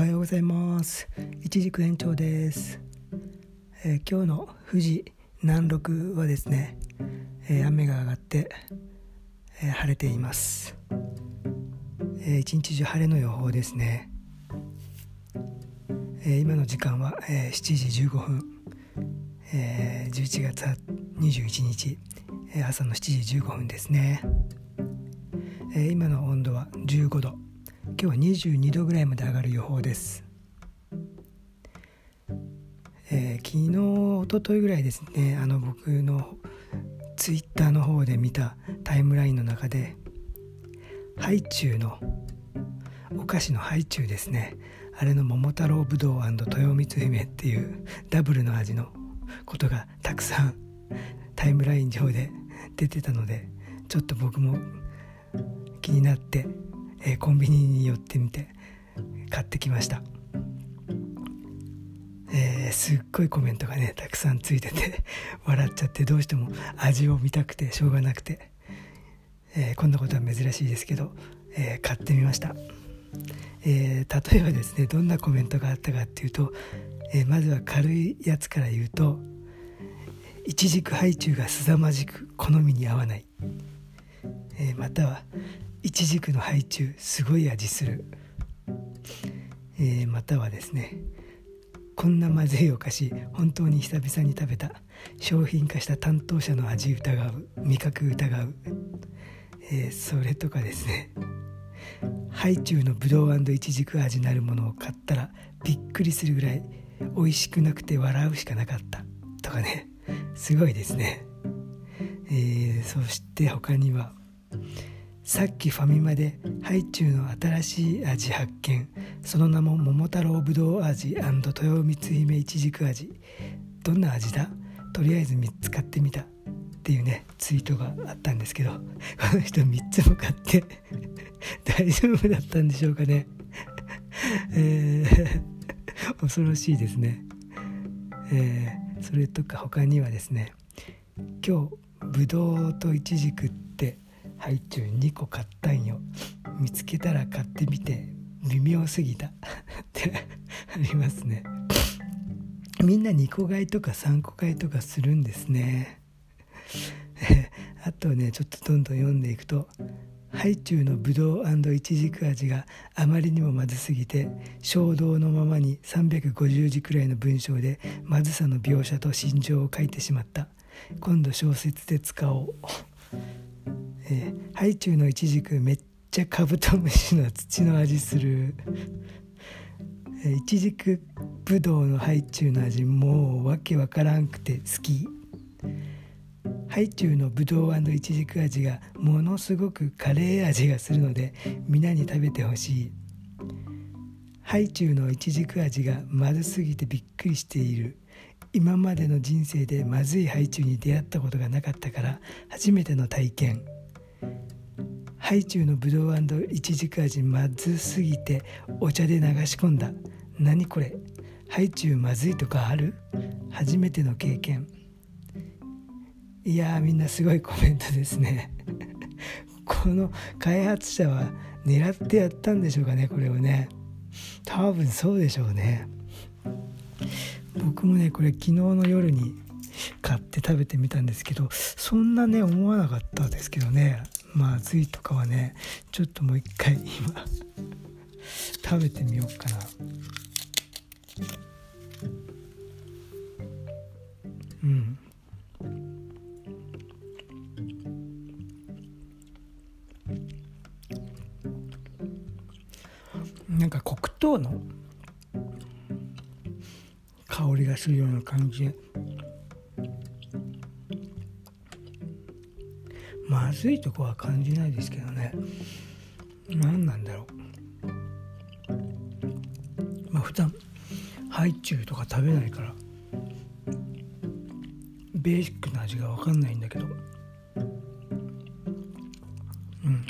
はようございます。一軸延長です、えー、今日の富士南麓はですね、えー、雨が上がって、えー、晴れています、え一日中晴れの予報ですね、え今の時間は、え7時15分、え11月21日、え朝の7時15分ですね、え今の温度は15度。今日は22度ぐらいまで上がる予報です、えー、昨日おとといぐらいですねあの僕のツイッターの方で見たタイムラインの中でハイチュウのお菓子のハイチュウですね。あれの桃太郎ぶどう豊光姫っていうダブルの味のことがたくさんタイムライン上で出てたのでちょっと僕も気になってえー、コンビニに寄ってみて買ってきました、えー、すっごいコメントがねたくさんついてて 笑っちゃってどうしても味を見たくてしょうがなくて、えー、こんなことは珍しいですけど、え買ってみました、え例えばですねどんなコメントがあったかっていうと、えまずは軽いやつから言うと「いちじくハイチュウがすさまじく好みに合わない」えまたはイチジクのハイチュウすごい味する、えー、またはですねこんなまずいお菓子本当に久々に食べた商品化した担当者の味疑う味覚疑う、えー、それとかですねハイチュウのぶどうイチジク味なるものを買ったらびっくりするぐらい美味しくなくて笑うしかなかったとかねすごいですね、えー、そして他にはさっきファミマでハイチュウの新しい味発見。その名も桃太郎ぶどう味豊光姫いちじく味。どんな味だ？とりあえず3つ買ってみた。っていうねツイートがあったんですけどこの人3つも買って大丈夫だったんでしょうかね。えー、恐ろしいですね。えー、それとか他にはですね今日ぶどうといちじくってハイチュウ2個買ったんよ。見つけたら買ってみて。微妙すぎた ってありますね。みんな2個買いとか3個買いとかするんですね。あとねちょっとどんどん読んでいくとハイチュウのブドウイチジク味があまりにもまずすぎて衝動のままに350字くらいの文章でまずさの描写と心情を書いてしまった。今度小説で使おう。えー、ハイチュウのイチジクめっちゃカブトムシの土の味する。えイチジクぶどうのハイチュウの味もうわけわからんくて好き。ハイチュウのぶどうイチジク味がものすごくカレー味がするので皆に食べてほしい。ハイチュウのイチジク味がまずすぎてびっくりしている。今までの人生でまずいハイチュウに出会ったことがなかったから初めての体験。ハイチュウのブドウイチジク味まずすぎてお茶で流し込んだ。何これ？ハイチュウまずいとかある？初めての経験。いやみんなすごいコメントですね。この開発者は狙ってやったんでしょうかねこれをね。多分そうでしょうね。僕もねこれ昨日の夜に買って食べてみたんですけどそんなね思わなかったですけどね。まずいとかはねちょっともう一回今食べてみようかな。うん。なんか黒糖のりがするような感じ。まずいとこは感じないですけどね。何なんだろう。まあ普段ハイチュウとか食べないから。ベーシックな味が分かんないんだけど。うん。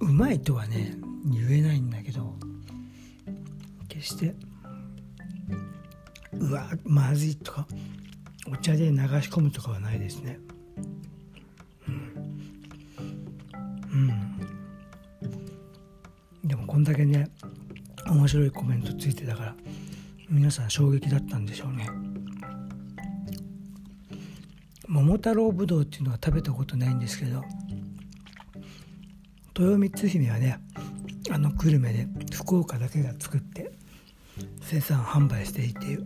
うまいとはね言えないんだけど。決してうわまずいとかお茶で流し込むとかはないですね。うん。うん。でもこんだけね面白いコメントついてたから皆さん衝撃だったんでしょうね。桃太郎ぶどうっていうのは食べたことないんですけど豊光姫はねあの久留米で福岡だけが作って生産販売していて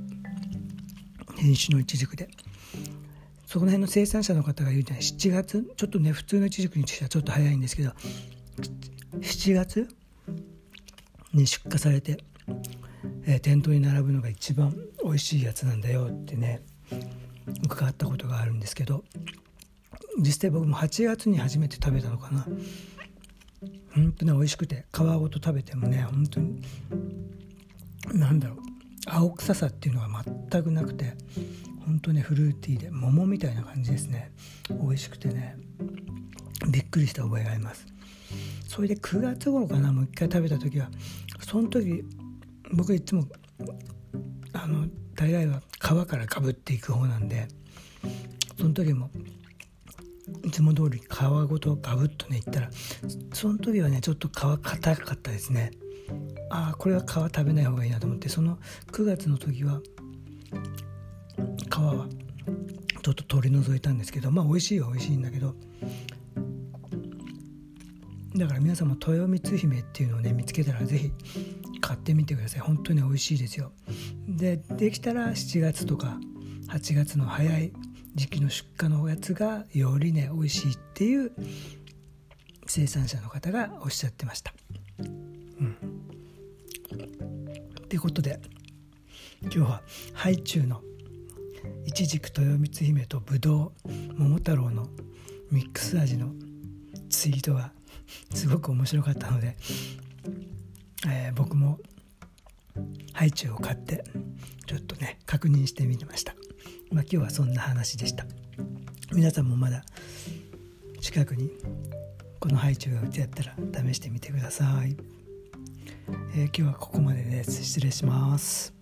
いう品種のイチジクで。そこら辺の生産者の方が言うには7月ちょっとね普通のイチジクにしてはちょっと早いんですけど7月に出荷されて、えー、店頭に並ぶのが一番美味しいやつなんだよってね伺ったことがあるんですけど実際僕も8月に初めて食べたのかな。本当に美味しくて皮ごと食べてもね本当になんだろう青臭さっていうのが全くなくて本当にフルーティーで桃みたいな感じですね。美味しくてね。びっくりした覚えがあります。それで9月頃かなもう一回食べた時はその時僕いつもあの大概は皮からかぶっていく方なんでその時もいつも通り皮ごとガブッとねいったらその時はねちょっと皮硬かったですね。ああこれは皮食べない方がいいなと思ってその9月の時は皮はちょっと取り除いたんですけどまあ美味しいは美味しいんだけどだから皆さんも豊光姫っていうのをね見つけたら是非買ってみてください。本当に美味しいですよ。でできたら7月とか8月の早い時期の出荷のやつがよりね美味しいっていう生産者の方がおっしゃってました。うん、ってことで今日はハイチュウのいちじく豊光姫とぶどう桃太郎のミックス味のツイートがすごく面白かったので、えー、僕もハイチュウを買ってちょっとね確認してみました。まあ、今日はそんな話でした。皆さんもまだ近くにこのハイチュウが売ってやったら試してみてください、えー、今日はここまでです。失礼します。